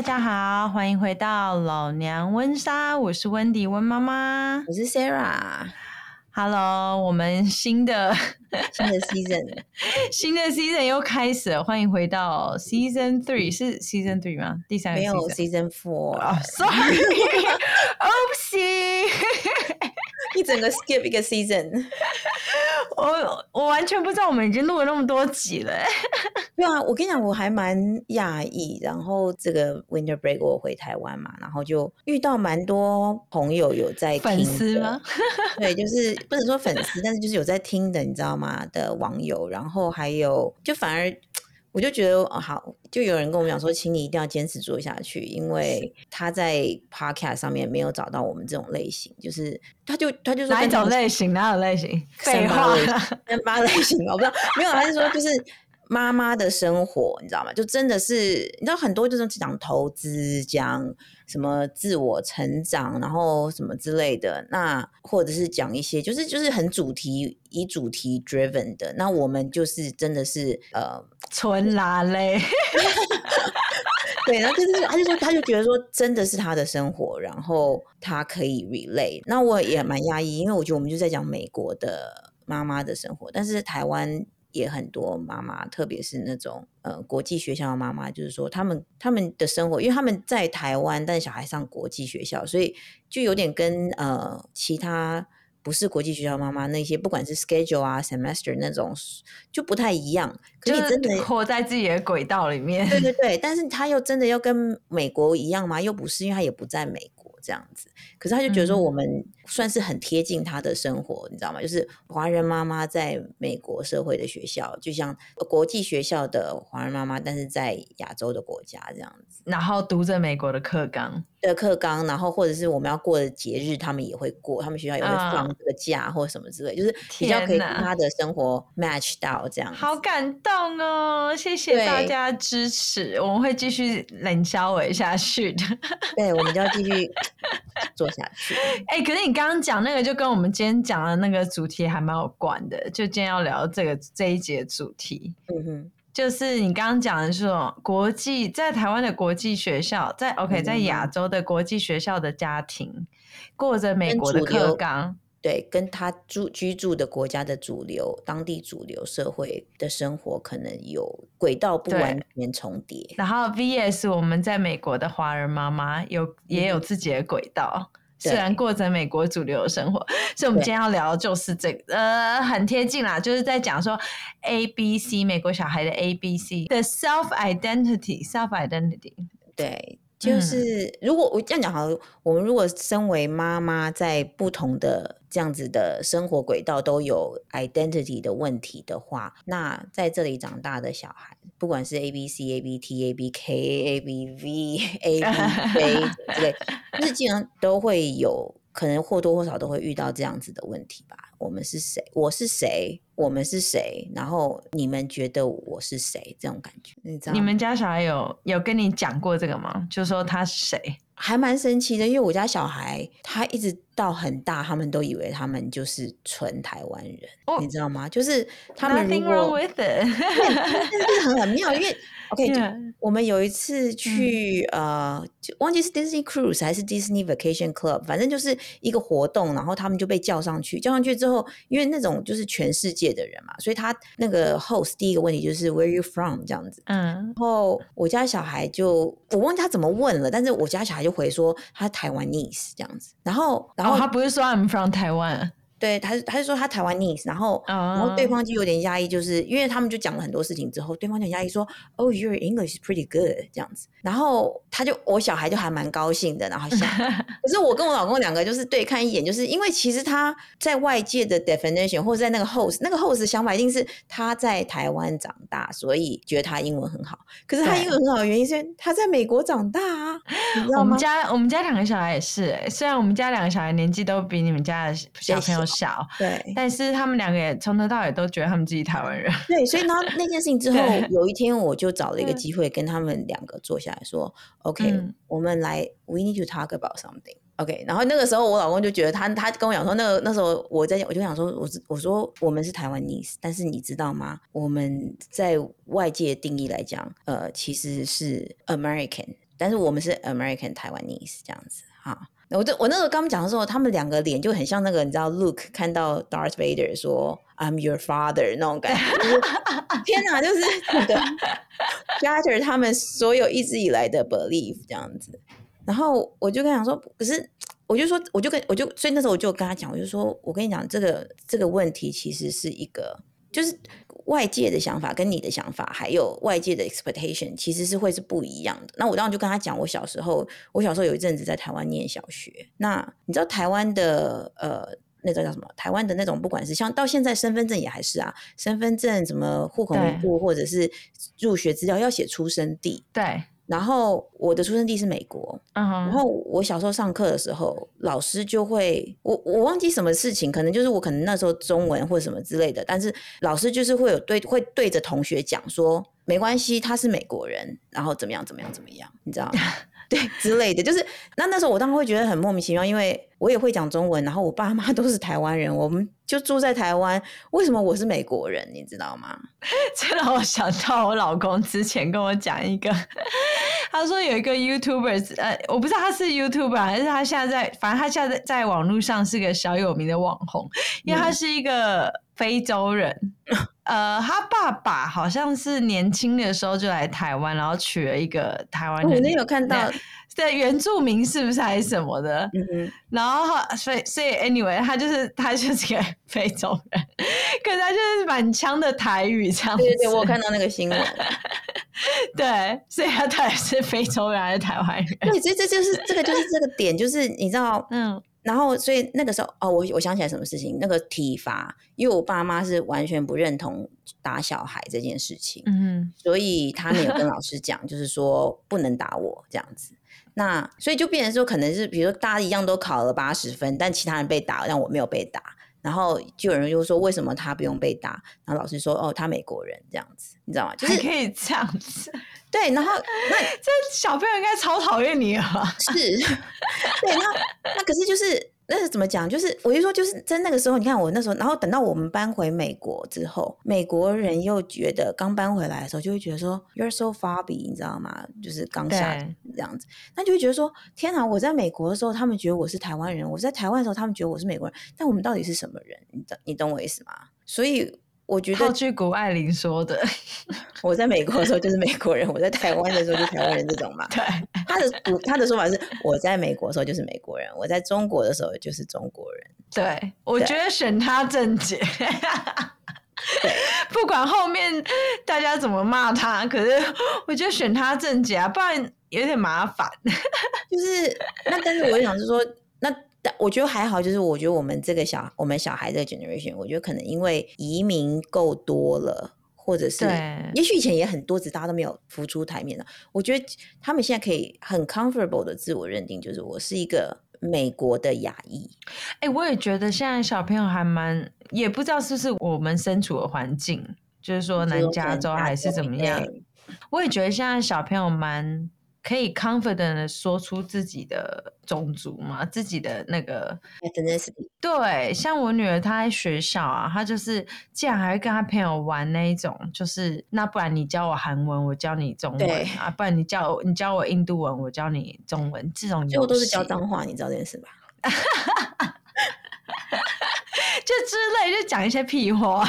大家好，欢迎回到老娘温莎，我是温迪温妈妈，我是 Sarah。Hello，我们新的新的 season，新的 season 又开始了，欢迎回到 season three，是 season three 吗？第三个?没有 season four，哦、oh,，sorry，Oopsie，一整个 skip 一个 season。我我完全不知道我们已经录了那么多集了。对啊，我跟你讲，我还蛮讶异。然后这个 winter break 我回台湾嘛，然后就遇到蛮多朋友有在听粉丝吗？对，就是不能说粉丝，但是就是有在听的，你知道吗？的网友，然后还有就反而。我就觉得哦好，就有人跟我们讲说，请你一定要坚持做下去，因为他在 podcast 上面没有找到我们这种类型，就是他就他就说哪一种类型？哪种类型？废话，三八类型，我不知道，没有，他是说就是妈妈的生活，你知道吗？就真的是你知道很多就是讲投资讲。什么自我成长，然后什么之类的，那或者是讲一些，就是就是很主题以主题 driven 的，那我们就是真的是呃 纯拉嘞，对，然后就是他就说他就觉得说真的是他的生活，然后他可以 relate，那我也蛮压抑，因为我觉得我们就在讲美国的妈妈的生活，但是台湾。也很多妈妈，特别是那种呃国际学校的妈妈，就是说他们他们的生活，因为他们在台湾，但小孩上国际学校，所以就有点跟呃其他不是国际学校妈妈那些，不管是 schedule 啊 semester 那种，就不太一样。可是真的活在自己的轨道里面，对对对。但是他又真的要跟美国一样吗？又不是，因为他也不在美国这样子。可是他就觉得说我们。嗯算是很贴近他的生活，你知道吗？就是华人妈妈在美国社会的学校，就像国际学校的华人妈妈，但是在亚洲的国家这样子，然后读着美国的课纲的课纲，然后或者是我们要过的节日，他们也会过，他们学校也会放这个假或什么之类，就是比较可以跟他的生活 match 到这样。好感动哦！谢谢大家支持，我们会继续冷消维下去的。对，我们就要继续做下去。哎、欸，可是你。刚刚讲那个就跟我们今天讲的那个主题还蛮有关的，就今天要聊这个这一节主题，嗯哼，就是你刚刚讲的说国际在台湾的国际学校，在 OK 在亚洲的国际学校的家庭过着美国的课纲，对，跟他住居住的国家的主流当地主流社会的生活可能有轨道不完全重叠，然后 VS 我们在美国的华人妈妈有也有自己的轨道。虽然过着美国主流的生活，所以我们今天要聊的就是这个，呃，很贴近啦，就是在讲说 A B C 美国小孩的 A B C 的 self identity，self identity，对，就是、嗯、如果我这样讲好了，我们如果身为妈妈，在不同的这样子的生活轨道都有 identity 的问题的话，那在这里长大的小孩。不管是 A B C A B T A B K A B V A B A 之类，就是基本上都会有可能或多或少都会遇到这样子的问题吧。我们是谁？我是谁？我们是谁？然后你们觉得我是谁？这种感觉，你知道？你们家小孩有有跟你讲过这个吗？就说他是谁？还蛮神奇的，因为我家小孩他一直到很大，他们都以为他们就是纯台湾人，oh, 你知道吗？就是他们如果 with it. 就是很很妙，因为。OK. 我们有一次去、嗯、呃，就忘记是 Disney Cruise 还是 Disney Vacation Club，反正就是一个活动，然后他们就被叫上去。叫上去之后，因为那种就是全世界的人嘛，所以他那个 host 第一个问题就是 Where are you from 这样子。嗯，然后我家小孩就我忘记他怎么问了，但是我家小孩就回说他是台湾 Taiwanese 这样子。然后，然后、哦、他不是说 I'm from 台湾。对，他他就说他台湾 niece，然后、uh, 然后对方就有点压抑，就是因为他们就讲了很多事情之后，对方就很压抑说，Oh, your English is pretty good 这样子，然后他就我小孩就还蛮高兴的，然后想，可是我跟我老公两个就是对看一眼，就是因为其实他在外界的 definition 或者在那个 host 那个 host 的想法一定是他在台湾长大，所以觉得他英文很好，可是他英文很好的原因是他在美国长大啊，你知道吗？我们家我们家两个小孩也是、欸，虽然我们家两个小孩年纪都比你们家的小朋友。小对，但是他们两个也从头到尾都觉得他们自己台湾人。对，所以呢，那件事情之 后，有一天我就找了一个机会跟他们两个坐下来说：“OK，、嗯、我们来，We need to talk about something。”OK，然后那个时候我老公就觉得他他跟我讲说，那个那时候我在我就想说，我我说我们是台湾 niece，但是你知道吗？我们在外界定义来讲，呃，其实是 American。但是我们是 American Taiwanese 这样子哈。我这我那时候刚讲的时候，他们两个脸就很像那个，你知道，Luke 看到 Darth Vader 说 "I'm your father" 那种感觉。就是、天哪，就是那个 shatter 他们所有一直以来的 belief 这样子。然后我就跟他讲说，可是我就说，我就跟我就所以那时候我就跟他讲，我就说我跟你讲，这个这个问题其实是一个就是。外界的想法跟你的想法，还有外界的 expectation，其实是会是不一样的。那我当时就跟他讲，我小时候，我小时候有一阵子在台湾念小学。那你知道台湾的呃，那个叫什么？台湾的那种，不管是像到现在身份证也还是啊，身份证什么户口名簿或者是入学资料要写出生地。对。然后我的出生地是美国，uh huh. 然后我小时候上课的时候，老师就会我我忘记什么事情，可能就是我可能那时候中文或者什么之类的，但是老师就是会有对会对着同学讲说，没关系，他是美国人，然后怎么样怎么样怎么样，你知道吗？对之类的，就是那那时候我当时会觉得很莫名其妙，因为我也会讲中文，然后我爸妈都是台湾人，我们就住在台湾，为什么我是美国人？你知道吗？这让我想到我老公之前跟我讲一个，他说有一个 YouTuber，呃，我不知道他是 YouTuber 还是他现在在，反正他现在在在网络上是个小有名的网红，因为他是一个非洲人，嗯、呃，他爸爸好像是年轻的时候就来台湾，然后娶了一个台湾人，你有看到？对，原住民是不是还是什么的？嗯哼。然后，所以，所以，anyway，他就是他就是个非洲人，可是他就是满腔的台语这样子。对对，我看到那个新闻。对，所以他到底是非洲人还是台湾人？对，所以这就是这个就是这个点，就是你知道，嗯。然后，所以那个时候，哦，我我想起来什么事情？那个体罚，因为我爸妈是完全不认同打小孩这件事情，嗯哼，所以他没有跟老师讲，就是说不能打我这样子。那所以就变成说，可能是比如说大家一样都考了八十分，但其他人被打，但我没有被打。然后就有人就说，为什么他不用被打？然后老师说，哦，他美国人这样子，你知道吗？就是可以这样子。对，然后那 这小朋友应该超讨厌你啊！是，对，那那可是就是。那是怎么讲？就是我就说，就是在那个时候，你看我那时候，然后等到我们搬回美国之后，美国人又觉得刚搬回来的时候，就会觉得说 “You're so fabby”，你知道吗？就是刚下这样子，那就会觉得说：“天哪！我在美国的时候，他们觉得我是台湾人；我在台湾的时候，他们觉得我是美国人。但我们到底是什么人？你懂你懂我意思吗？”所以。我觉得套句谷爱凌说的，我在美国的时候就是美国人，我在台湾的时候就是台湾人，这种嘛。对，他的他的说法是，我在美国的时候就是美国人，我在中国的时候就是中国人。对，我觉得选他正解。不管后面大家怎么骂他，可是我觉得选他正解啊，不然有点麻烦。就是那，但是我想是说那。但我觉得还好，就是我觉得我们这个小我们小孩这个 generation，我觉得可能因为移民够多了，或者是对也许以前也很多，只大家都没有浮出台面的。我觉得他们现在可以很 comfortable 的自我认定，就是我是一个美国的亚裔。哎、欸，我也觉得现在小朋友还蛮，也不知道是不是我们身处的环境，就是说南加州还是怎么样。我也觉得现在小朋友蛮。可以 confident 的说出自己的种族嘛，自己的那个 ethnicity。对，像我女儿她在学校啊，她就是竟然还会跟她朋友玩那一种，就是那不然你教我韩文，我教你中文啊，不然你教我你教我印度文，我教你中文，这种就都是教脏话，你知道这件事吧？就之类，就讲一些屁话。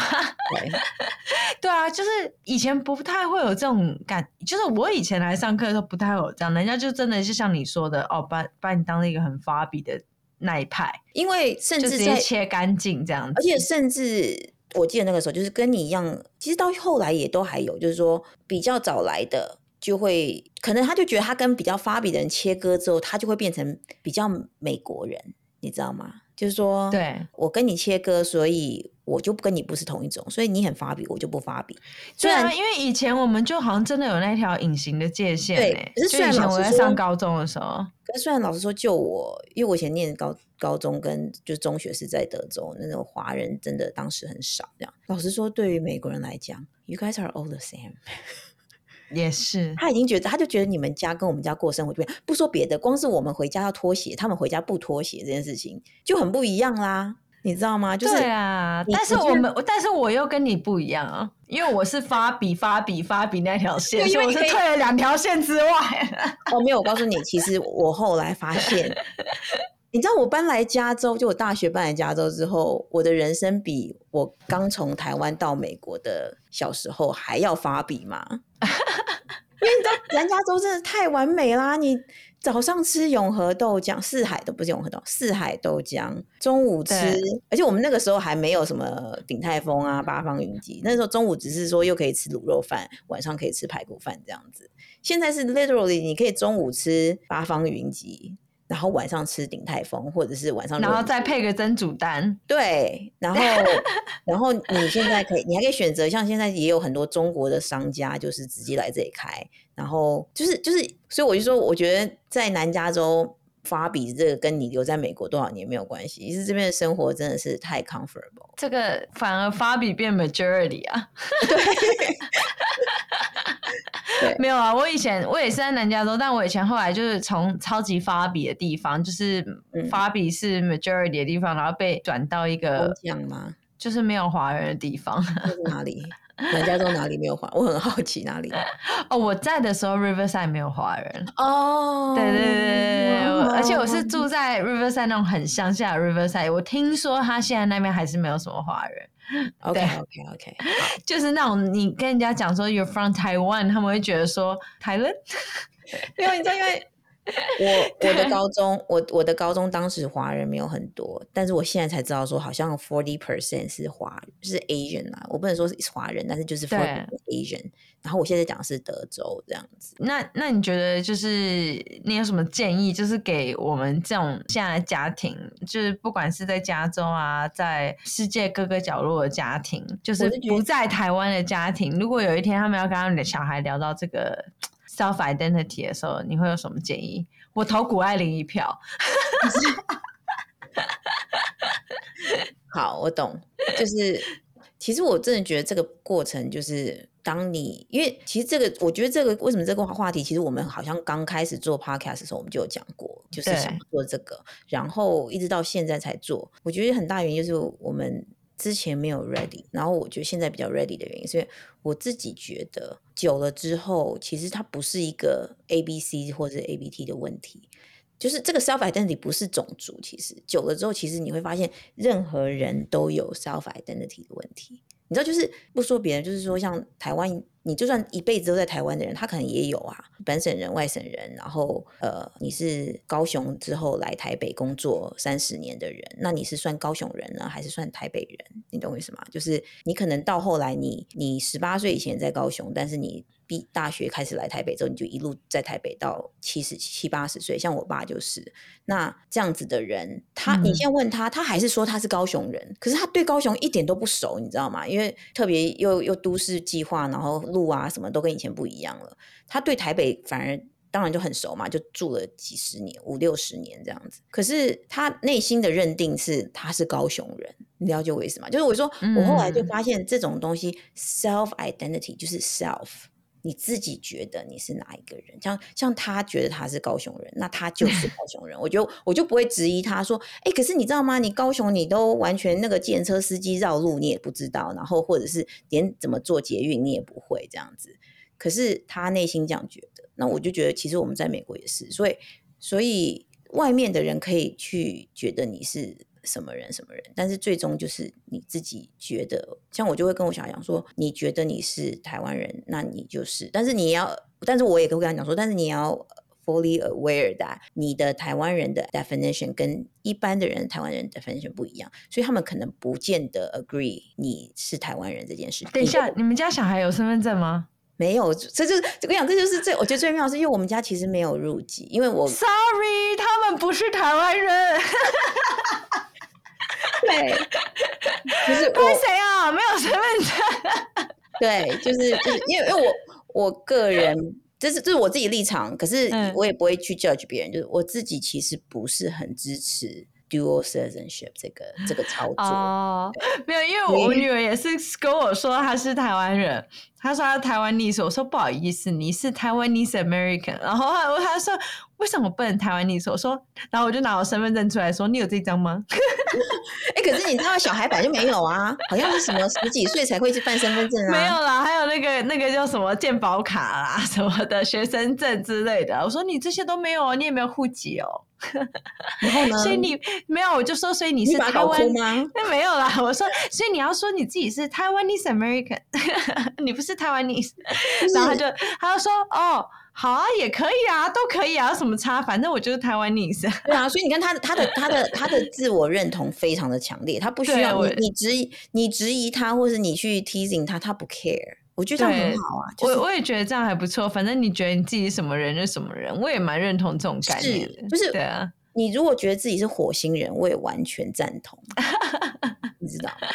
对，对啊，就是以前不太会有这种感，就是我以前来上课的时候不太会有这样，人家就真的是像你说的，哦，把把你当一个很发比的那一派，因为甚至直接切干净这样子，而且甚至我记得那个时候就是跟你一样，其实到后来也都还有，就是说比较早来的就会，可能他就觉得他跟比较发比的人切割之后，他就会变成比较美国人，你知道吗？就是说，对，我跟你切割，所以我就跟你不是同一种，所以你很发比，我就不发比。虽然因为以前我们就好像真的有那条隐形的界限，对。可是虽然老师，我在上高中的时候，可是虽然老师说，就我，因为我以前念高高中跟就中学是在德州，那种华人真的当时很少。这样，老实说，对于美国人来讲，You guys are all the same。也是，他已经觉得，他就觉得你们家跟我们家过生活就不说别的，光是我们回家要脱鞋，他们回家不脱鞋这件事情就很不一样啦。你知道吗？就是对啊，但是我们，但是我又跟你不一样啊，因为我是发比发比发比那条线，所以我是退了两条线之外。哦，没有，我告诉你，其实我后来发现，你知道我搬来加州，就我大学搬来加州之后，我的人生比我刚从台湾到美国的小时候还要发比吗？因为你知道南加州真的太完美啦，你。早上吃永和豆浆，四海都不是永和豆，四海豆浆。中午吃，而且我们那个时候还没有什么鼎泰丰啊、八方云集，那时候中午只是说又可以吃卤肉饭，晚上可以吃排骨饭这样子。现在是 literally 你可以中午吃八方云集。然后晚上吃鼎泰丰，或者是晚上，然后再配个蒸煮蛋。对，然后 然后你现在可以，你还可以选择，像现在也有很多中国的商家，就是直接来这里开。然后就是就是，所以我就说，我觉得在南加州发比这个跟你留在美国多少年没有关系，其实这边的生活真的是太 comfortable。这个反而发比变 majority 啊。对没有啊，我以前我也是在南加州，但我以前后来就是从超级发比的地方，就是发比是 majority 的地方，嗯、然后被转到一个就是没有华人的地方。哪里？南加州哪里没有华？我很好奇哪里。哦，我在的时候 Riverside 没有华人。哦，对对对对，而且我是住在 Riverside 那种很乡下的 Riverside，我听说他现在那边还是没有什么华人。OK OK OK，就是那种你跟人家讲说 You're from Taiwan，他们会觉得说台湾，因为你知道，因为 我我的高中，我我的高中当时华人没有很多，但是我现在才知道说好像 forty percent 是华是 Asian 啊，我不能说是华人，但是就是 forty Asian。然后我现在讲的是德州这样子，那那你觉得就是你有什么建议，就是给我们这种现在的家庭，就是不管是在加州啊，在世界各个角落的家庭，就是不在台湾的家庭，如果有一天他们要跟他们的小孩聊到这个 self identity 的时候，你会有什么建议？我投谷爱凌一票。好，我懂，就是其实我真的觉得这个过程就是。当你因为其实这个，我觉得这个为什么这个话题，其实我们好像刚开始做 podcast 的时候，我们就有讲过，就是想做这个，然后一直到现在才做。我觉得很大原因就是我们之前没有 ready，然后我觉得现在比较 ready 的原因，所以我自己觉得久了之后，其实它不是一个 A B C 或者 A B T 的问题，就是这个 self identity 不是种族，其实久了之后，其实你会发现任何人都有 self identity 的问题。你知道，就是不说别人，就是说像台湾，你就算一辈子都在台湾的人，他可能也有啊，本省人、外省人，然后呃，你是高雄之后来台北工作三十年的人，那你是算高雄人呢，还是算台北人？你懂我意思吗？就是你可能到后来你，你十八岁以前在高雄，但是你。大学开始来台北之后，你就一路在台北到七十七八十岁，像我爸就是。那这样子的人，他你现在问他，他还是说他是高雄人，可是他对高雄一点都不熟，你知道吗？因为特别又又都市计划，然后路啊什么都跟以前不一样了。他对台北反而当然就很熟嘛，就住了几十年，五六十年这样子。可是他内心的认定是他是高雄人，你了解我意思吗？就是我说，我后来就发现这种东西，self identity 就是 self。你自己觉得你是哪一个人？像像他觉得他是高雄人，那他就是高雄人。我就我就不会质疑他说，哎、欸，可是你知道吗？你高雄你都完全那个计程车司机绕路你也不知道，然后或者是连怎么坐捷运你也不会这样子。可是他内心这样觉得，那我就觉得其实我们在美国也是，所以所以外面的人可以去觉得你是。什么人什么人，但是最终就是你自己觉得，像我就会跟我小孩讲说，你觉得你是台湾人，那你就是，但是你要，但是我也会跟他讲说，但是你要 fully aware that 你的台湾人的 definition 跟一般的人台湾人的 definition 不一样，所以他们可能不见得 agree 你是台湾人这件事。等一下，你们家小孩有身份证吗？没有，这就这个样，这就是最我觉得最妙的是，因为我们家其实没有入籍，因为我 sorry，他们不是台湾人。对，就是我谁啊？没有身份证。对，就是就是因为因为我我个人，这是这是我自己立场，可是我也不会去 judge 别人。就是我自己其实不是很支持 dual citizenship 这个这个操作。哦，没有，因为为我女儿也是跟我说她是台湾人，她说她台湾 niece，我说不好意思，你是台湾 niece American，然后她她说为什么不能台湾 niece？我说，然后我就拿我身份证出来说，你有这张吗？哎、欸，可是你知道小孩本来就没有啊，好像是什么十几岁才会去办身份证啊？没有啦，还有那个那个叫什么健保卡啦什么的学生证之类的。我说你这些都没有哦，你也没有户籍哦。然后呢？所以你没有，我就说，所以你是台湾吗？那 没有啦，我说，所以你要说你自己是台湾 Taiwanese American，你不是台湾 Taiwanese。然后他就他就说，哦，好啊，也可以啊，都可以啊，有什么差？反正我就是台湾 Taiwanese。对啊，所以你看他的他的他的他的自我认同非常的强烈，他不需要你你质疑你质疑他，或是你去 teasing 他，他不 care。我觉得这样很好啊，就是、我我也觉得这样还不错。反正你觉得你自己什么人就什么人，我也蛮认同这种概念的。就是对啊，你如果觉得自己是火星人，我也完全赞同。你知道吗？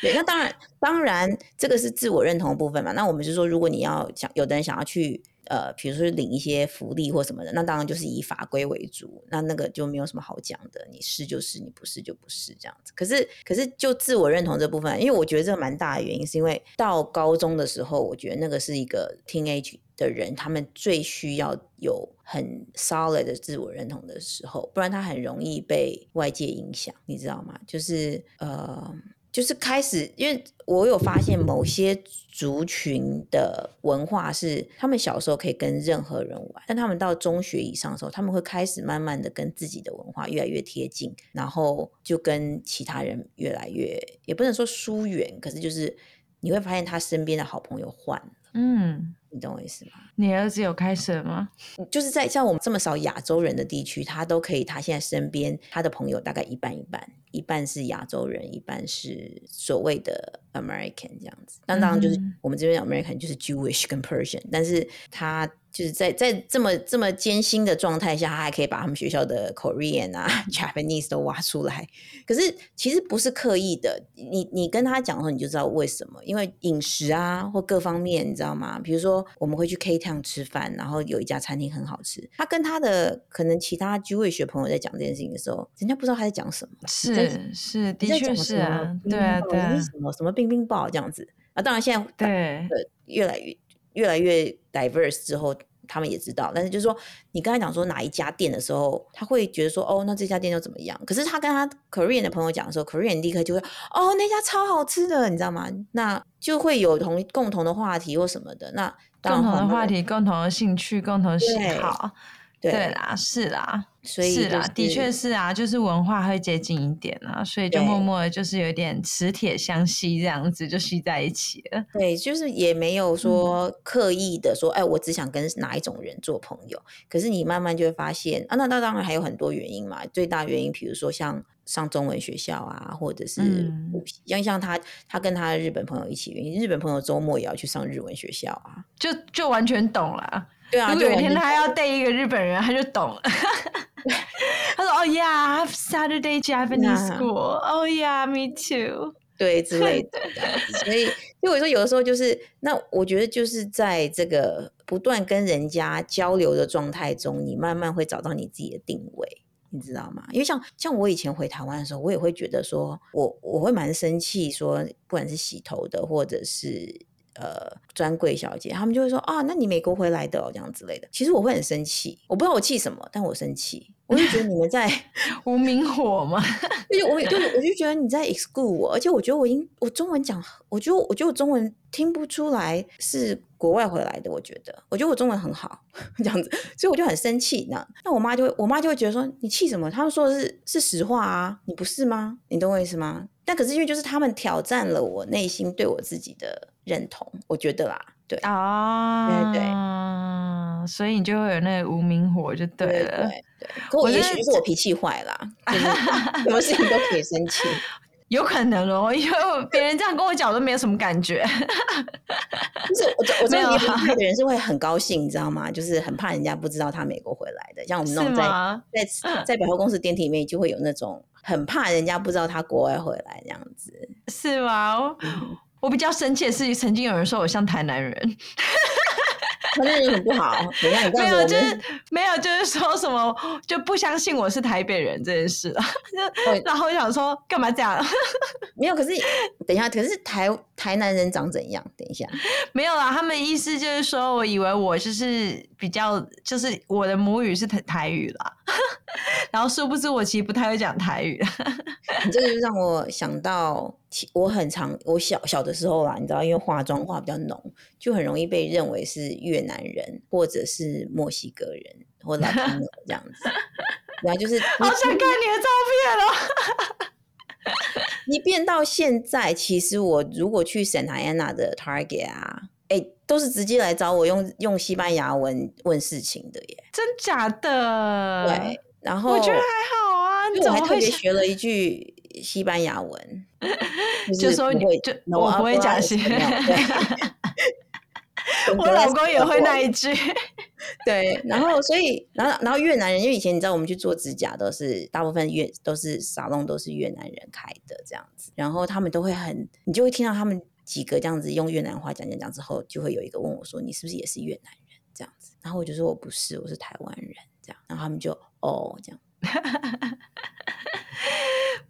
对，那当然，当然这个是自我认同的部分嘛。那我们就说，如果你要想，有的人想要去。呃，比如说领一些福利或什么的，那当然就是以法规为主，那那个就没有什么好讲的，你是就是，你不是就不是这样子。可是，可是就自我认同这部分，因为我觉得这个蛮大的原因，是因为到高中的时候，我觉得那个是一个 teenage 的人，他们最需要有很 solid 的自我认同的时候，不然他很容易被外界影响，你知道吗？就是呃。就是开始，因为我有发现某些族群的文化是，他们小时候可以跟任何人玩，但他们到中学以上的时候，他们会开始慢慢的跟自己的文化越来越贴近，然后就跟其他人越来越，也不能说疏远，可是就是你会发现他身边的好朋友换了，嗯。你懂我意思吗？你儿子有开始了吗？就是在像我们这么少亚洲人的地区，他都可以。他现在身边他的朋友大概一半一半，一半是亚洲人，一半是所谓的 American 这样子。那当然就是我们这边 American 就是 Jewish 跟 Persian，但是他。就是在在这么这么艰辛的状态下，他还可以把他们学校的 Korean 啊、Japanese 都挖出来。可是其实不是刻意的，你你跟他讲的时候，你就知道为什么。因为饮食啊或各方面，你知道吗？比如说我们会去 K Town 吃饭，然后有一家餐厅很好吃。他跟他的可能其他 Jewish 朋友在讲这件事情的时候，人家不知道他在讲什么。是是，的确是啊，对啊对啊，什么什么冰冰爆这样子啊。当然现在对越来越越来越 diverse 之后。他们也知道，但是就是说，你刚才讲说哪一家店的时候，他会觉得说，哦，那这家店又怎么样？可是他跟他 Korean 的朋友讲的时候，Korean 立刻就会，哦，那家超好吃的，你知道吗？那就会有同共同的话题或什么的。那共同的话题、共同的兴趣、共同喜好。对，对啦，是啦，所以、就是、是啦，的确是啊，就是文化会接近一点啊，所以就默默的，就是有点磁铁相吸这样子，就吸在一起了。对，就是也没有说刻意的说，嗯、哎，我只想跟哪一种人做朋友。可是你慢慢就会发现啊，那那当然还有很多原因嘛。最大原因，比如说像上中文学校啊，或者是补习，像、嗯、像他，他跟他的日本朋友一起，日本朋友周末也要去上日文学校啊，就就完全懂了。对啊，如果有一天他要带一个日本人，他就懂了。他说：“哦、oh,，Yeah, Saturday Japanese school. Oh, yeah, me too.” 对，之类的。所以，因为我说有的时候就是，那我觉得就是在这个不断跟人家交流的状态中，你慢慢会找到你自己的定位，你知道吗？因为像像我以前回台湾的时候，我也会觉得说，我我会蛮生气，说不管是洗头的或者是。呃，专柜小姐，他们就会说啊，那你美国回来的哦，这样之类的。其实我会很生气，我不知道我气什么，但我生气，我就觉得你们在 无名火嘛。就我就我就觉得你在 exclude 我，而且我觉得我英我中文讲，我觉得我觉得我中文听不出来是国外回来的。我觉得，我觉得我中文很好，这样子，所以我就很生气。那那我妈就会，我妈就会觉得说，你气什么？他们说的是是实话啊，你不是吗？你懂我意思吗？但可是因为就是他们挑战了我内心对我自己的。认同，我觉得啦，对啊，对对，所以你就会有那个无名火，就对了。对，可我也许是我脾气坏了，就是 什么事情都可以生气，有可能哦，因为别人这样跟我讲都没有什么感觉。就是我我知道有的人是会很高兴，你知道吗？就是很怕人家不知道他美国回来的，像我们那种在在在百货公司电梯里面就会有那种很怕人家不知道他国外回来这样子，是吗？嗯我比较生气的是，曾经有人说我像台南人，台南人很不好？等一下你告诉我，没有，就是没有，就是说什么就不相信我是台北人这件事。然后我想说，干嘛这样？没有，可是等一下，可是台台南人长怎样？等一下，没有啦。他们意思就是说，我以为我就是比较，就是我的母语是台台语啦。然后殊不知我其实不太会讲台语。你这个就让我想到，我很常我小小的时候啦，你知道，因为化妆化比较浓，就很容易被认为是越南人或者是墨西哥人或拉丁人 这样子。然后就是好想看你的照片哦。你变到现在，其实我如果去 Santa Ana 的 Target 啊，哎，都是直接来找我用用西班牙文问事情的耶。真假的？对。然后我觉得还好啊，我还特别学了一句西班牙文，就说你就我不会讲西班牙文。我老公也会那一句。对，然后所以，然后然后越南人，因为以前你知道我们去做指甲都是大部分越都是沙龙都是越南人开的这样子，然后他们都会很，你就会听到他们几个这样子用越南话讲讲讲之后，就会有一个问我说：“你是不是也是越南人？”这样子，然后我就说我不是，我是台湾人这样，然后他们就哦这样。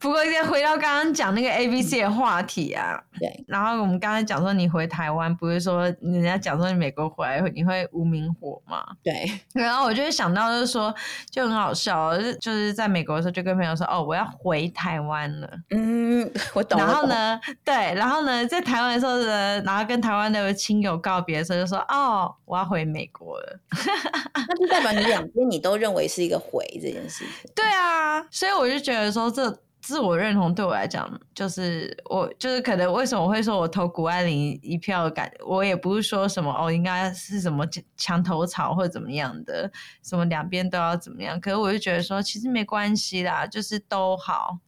不过，再回到刚刚讲那个 A B C 的话题啊，对。然后我们刚才讲说，你回台湾，不是说人家讲说你美国回来你会无名火嘛？对。然后我就会想到，就是说，就很好笑，就是在美国的时候，就跟朋友说，哦，我要回台湾了。嗯，我懂。然后呢，对，然后呢，在台湾的时候呢，然后跟台湾的亲友告别的时候，就说，哦，我要回美国了。那就代表你两边你都认为是一个回这件事情。对啊，所以我就觉得说这。自我认同对我来讲，就是我就是可能为什么会说我投谷爱凌一票的感，我也不是说什么哦，应该是什么墙头草或者怎么样的，什么两边都要怎么样。可是我就觉得说，其实没关系啦，就是都好，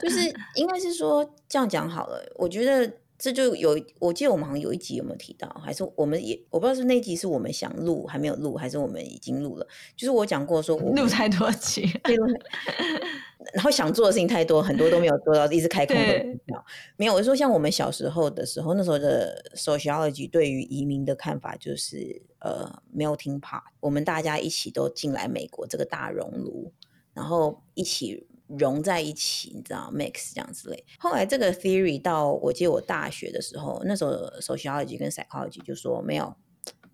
就是应该是说这样讲好了。我觉得。这就有，我记得我们好像有一集有没有提到，还是我们也我不知道是那集是我们想录还没有录，还是我们已经录了。就是我讲过说我，录太多集，然后想做的事情太多，很多都没有做到，一直开空的没有。我说像我们小时候的时候，那时候的 sociology 对于移民的看法就是呃 melting pot，我们大家一起都进来美国这个大熔炉，然后一起。融在一起，你知道，mix 这样之类。后来这个 theory 到我记得我大学的时候，那时候 sociology 跟 psychology 就说没有，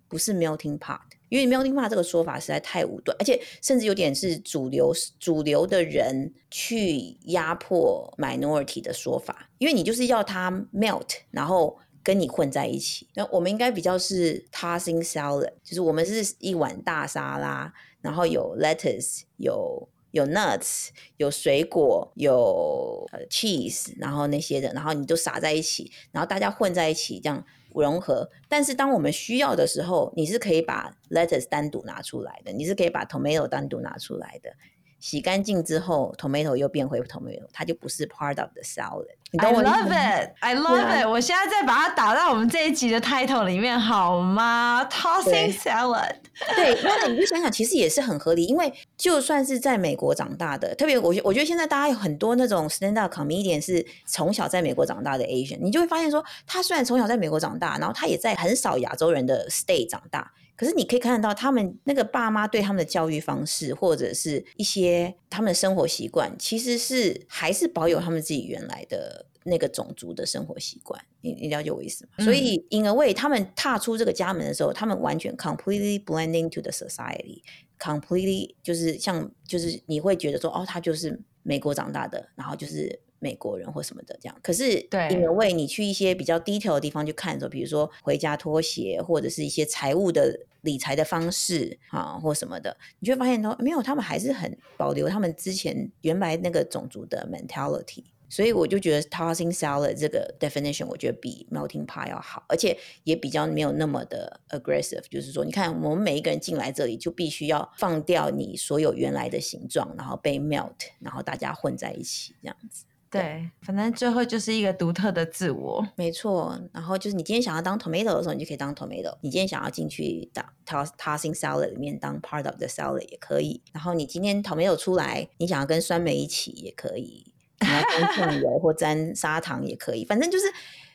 不是 melting pot，因为 melting pot 这个说法实在太武断，而且甚至有点是主流主流的人去压迫 minority 的说法，因为你就是要它 melt，然后跟你混在一起。那我们应该比较是 tossing salad，就是我们是一碗大沙拉，然后有 lettuce 有。有 nuts，有水果，有 cheese，然后那些的，然后你都撒在一起，然后大家混在一起这样融合。但是当我们需要的时候，你是可以把 lettuce 单独拿出来的，你是可以把 tomato 单独拿出来的。洗干净之后，tomato 又变回 tomato，它就不是 part of the salad。I love it, I love it。我现在再把它打到我们这一集的 title 里面好吗？Tossing salad。对，那你就想想，其实也是很合理，因为就算是在美国长大的，特别我我觉得现在大家有很多那种 stand up comedian 是从小在美国长大的 Asian，你就会发现说，他虽然从小在美国长大，然后他也在很少亚洲人的 state 长大。可是你可以看得到，他们那个爸妈对他们的教育方式，或者是一些他们的生活习惯，其实是还是保有他们自己原来的那个种族的生活习惯。你你了解我意思吗？嗯、所以，in a way，他们踏出这个家门的时候，他们完全 completely blending to the society，completely 就是像就是你会觉得说，哦，他就是美国长大的，然后就是。美国人或什么的这样，可是因为你去一些比较 detail 的地方去看的时候，比如说回家拖鞋，或者是一些财务的理财的方式啊，或什么的，你就会发现说，没有，他们还是很保留他们之前原来那个种族的 mentality。所以我就觉得 tossing salad 这个 definition 我觉得比 melting pot 要好，而且也比较没有那么的 aggressive。就是说，你看我们每一个人进来这里，就必须要放掉你所有原来的形状，然后被 melt，然后大家混在一起这样子。对，反正最后就是一个独特的自我，没错。然后就是你今天想要当 tomato 的时候，你就可以当 tomato；你今天想要进去当 tossing salad 里面当 part of the salad 也可以。然后你今天 tomato 出来，你想要跟酸梅一起也可以，你要沾酱油 或沾砂糖也可以。反正就是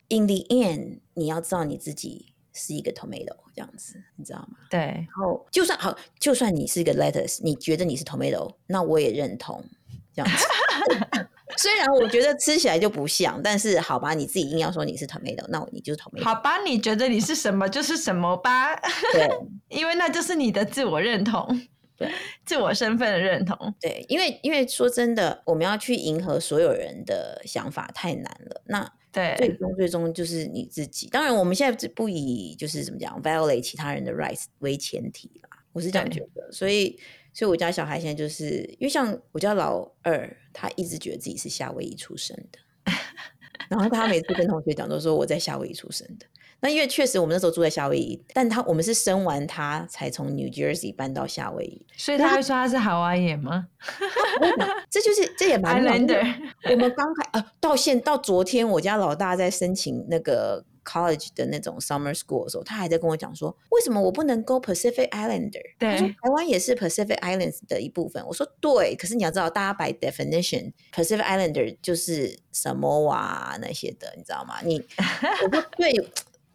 in the end，你要知道你自己是一个 tomato 这样子，你知道吗？对。然后就算好，就算你是一个 lettuce，你觉得你是 tomato，那我也认同这样子。虽然我觉得吃起来就不像，但是好吧，你自己硬要说你是 tomato，那你就是 tomato。好吧，你觉得你是什么就是什么吧。对，因为那就是你的自我认同，对，自我身份的认同。对，因为因为说真的，我们要去迎合所有人的想法太难了。那对，最终最终就是你自己。当然，我们现在不以就是怎么讲 violate 其他人的 rights 为前提啦，我是这样觉得。所以。所以我家小孩现在就是因为像我家老二，他一直觉得自己是夏威夷出生的，然后他每次跟同学讲都说我在夏威夷出生的。那因为确实我们那时候住在夏威夷，但他我们是生完他才从 New Jersey 搬到夏威夷，所以他会说他是夏威夷吗？这就是这也蛮难的。我们刚开呃到现到昨天，我家老大在申请那个。College 的那种 summer school 的时候，他还在跟我讲说，为什么我不能 go Pacific Islander？对，他说台湾也是 Pacific Islands 的一部分。我说对，可是你要知道，大家 by definition Pacific Islander 就是 Samoa 那些的，你知道吗？你 我说对，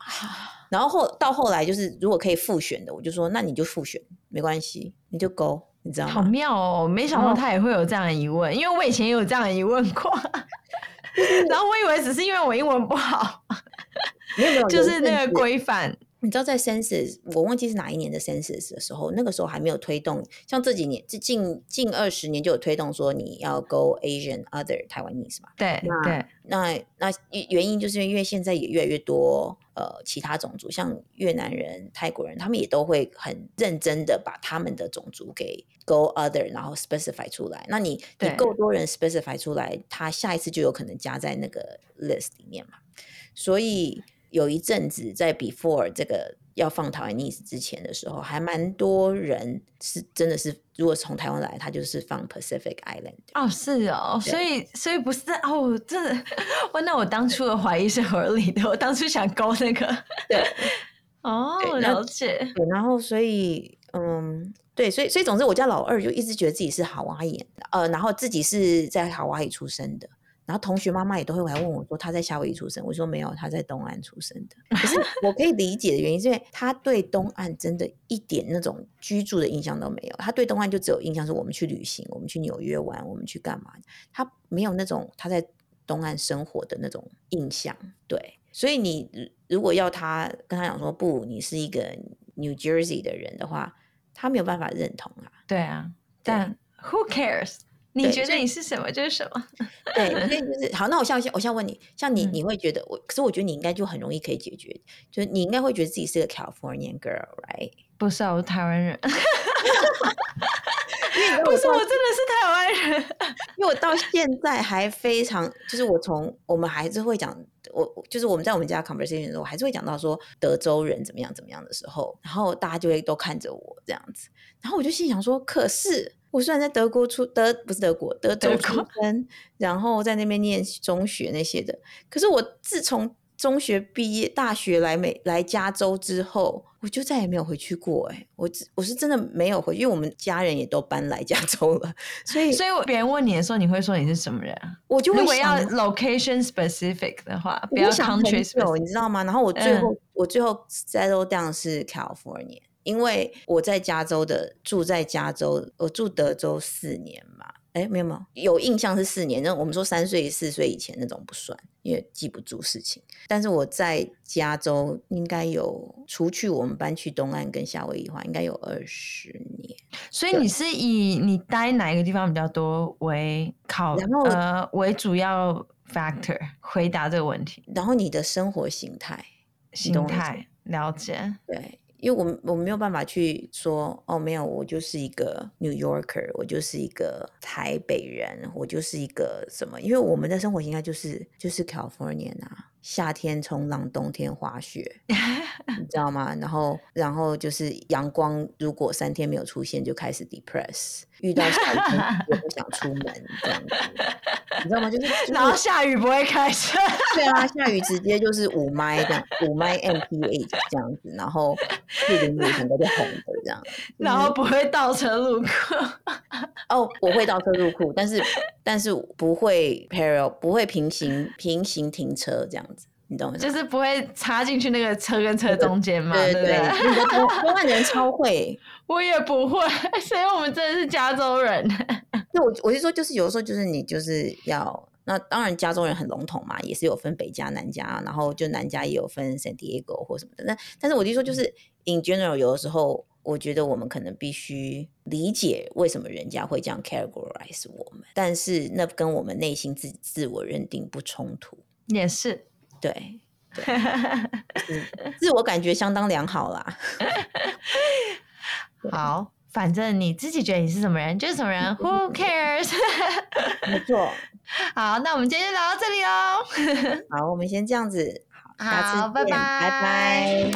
然后后到后来就是如果可以复选的，我就说那你就复选，没关系，你就 go，你知道吗？好妙哦，没想到他也会有这样的疑问，因为我以前也有这样的疑问过，然后我以为只是因为我英文不好。没有没有，就是那个规范。你知道，在 census，我忘记是哪一年的 census 的时候，那个时候还没有推动。像这几年，这近近二十年就有推动说你要 go Asian other Taiwanese 嘛？对那对。那那原因就是因为现在也越来越多呃其他种族，像越南人、泰国人，他们也都会很认真的把他们的种族给 go other，然后 specify 出来。那你你够多人 specify 出来，他下一次就有可能加在那个 list 里面嘛？所以。有一阵子在 before 这个要放台湾 Taiwanese 之前的时候，还蛮多人是真的是，如果从台湾来，他就是放 Pacific Island。哦，是哦，所以所以不是哦，这哇那我当初的怀疑是合理的，我当初想勾那个，对，哦，了解，对，然后所以嗯，对，所以所以总之，我家老二就一直觉得自己是夏威夷的，呃，然后自己是在夏威夷出生的。然后同学妈妈也都会来问我说，他在夏威夷出生，我说没有，他在东岸出生的。可是 我可以理解的原因，是因为他对东岸真的一点那种居住的印象都没有。他对东岸就只有印象是我们去旅行，我们去纽约玩，我们去干嘛。他没有那种他在东岸生活的那种印象。对，所以你如果要他跟他讲说不，你是一个 New Jersey 的人的话，他没有办法认同啊。对啊，但 Who cares？你觉得你是什么就是什么，对，所以就是好。那我现在我现在问你，像你，你会觉得我？可是我觉得你应该就很容易可以解决，就是你应该会觉得自己是个 Californian girl，right？不是啊，我是台湾人。不是，我真的是台湾人。因为我到现在还非常，就是我从我们还是会讲，我就是我们在我们家 conversation 的时候，我还是会讲到说德州人怎么样怎么样的时候，然后大家就会都看着我这样子，然后我就心想说，可是。我虽然在德国出德不是德国德州出生，然后在那边念中学那些的，可是我自从中学毕业，大学来美来加州之后，我就再也没有回去过。哎，我我是真的没有回去，因为我们家人也都搬来加州了，所以所以别人问你的时候，你会说你是什么人啊？我就会如果要 location specific 的话，不要 country specific，你知道吗？然后我最后、嗯、我最后 settle down 是 California。因为我在加州的住在加州，我住德州四年嘛，哎，没有没有，有印象是四年。那我们说三岁四岁以前那种不算，因为记不住事情。但是我在加州应该有，除去我们搬去东岸跟夏威夷的话，应该有二十年。所以你是以你待哪一个地方比较多为考，然后呃为主要 factor 回答这个问题。然后你的生活形态，形态了解，对。因为我我没有办法去说哦，没有，我就是一个 New Yorker，我就是一个台北人，我就是一个什么？因为我们的生活应该就是就是 California 啊。夏天冲浪，冬天滑雪，你知道吗？然后，然后就是阳光，如果三天没有出现，就开始 depress。遇到下雨天 也不想出门，这样子，你知道吗？就是，就是、然后下雨不会开车，对啊，下雨直接就是五麦这样，五麦 MPH 这样子，然后四零五整个就红的这样，然后不会倒车入库。哦，我会倒车入库，但是但是不会 parallel，不会平行平行停车这样子。你懂吗？就是不会插进去那个车跟车中间嘛，对对对。东岸人超会，我也不会，所以我们真的是加州人。那我我就说，就是有的时候就是你就是要。那当然，加州人很笼统嘛，也是有分北加南加，然后就南加也有分 San Diego 或什么的。那但是我就说，就是 in general，有的时候我觉得我们可能必须理解为什么人家会这样 categorize 我们，但是那跟我们内心自自我认定不冲突。也是，对，对自我感觉相当良好啦。好。反正你自己觉得你是什么人就是什么人，Who cares？没错。好，那我们今天就聊到这里喽。好，我们先这样子。好，下次见，拜拜。拜拜。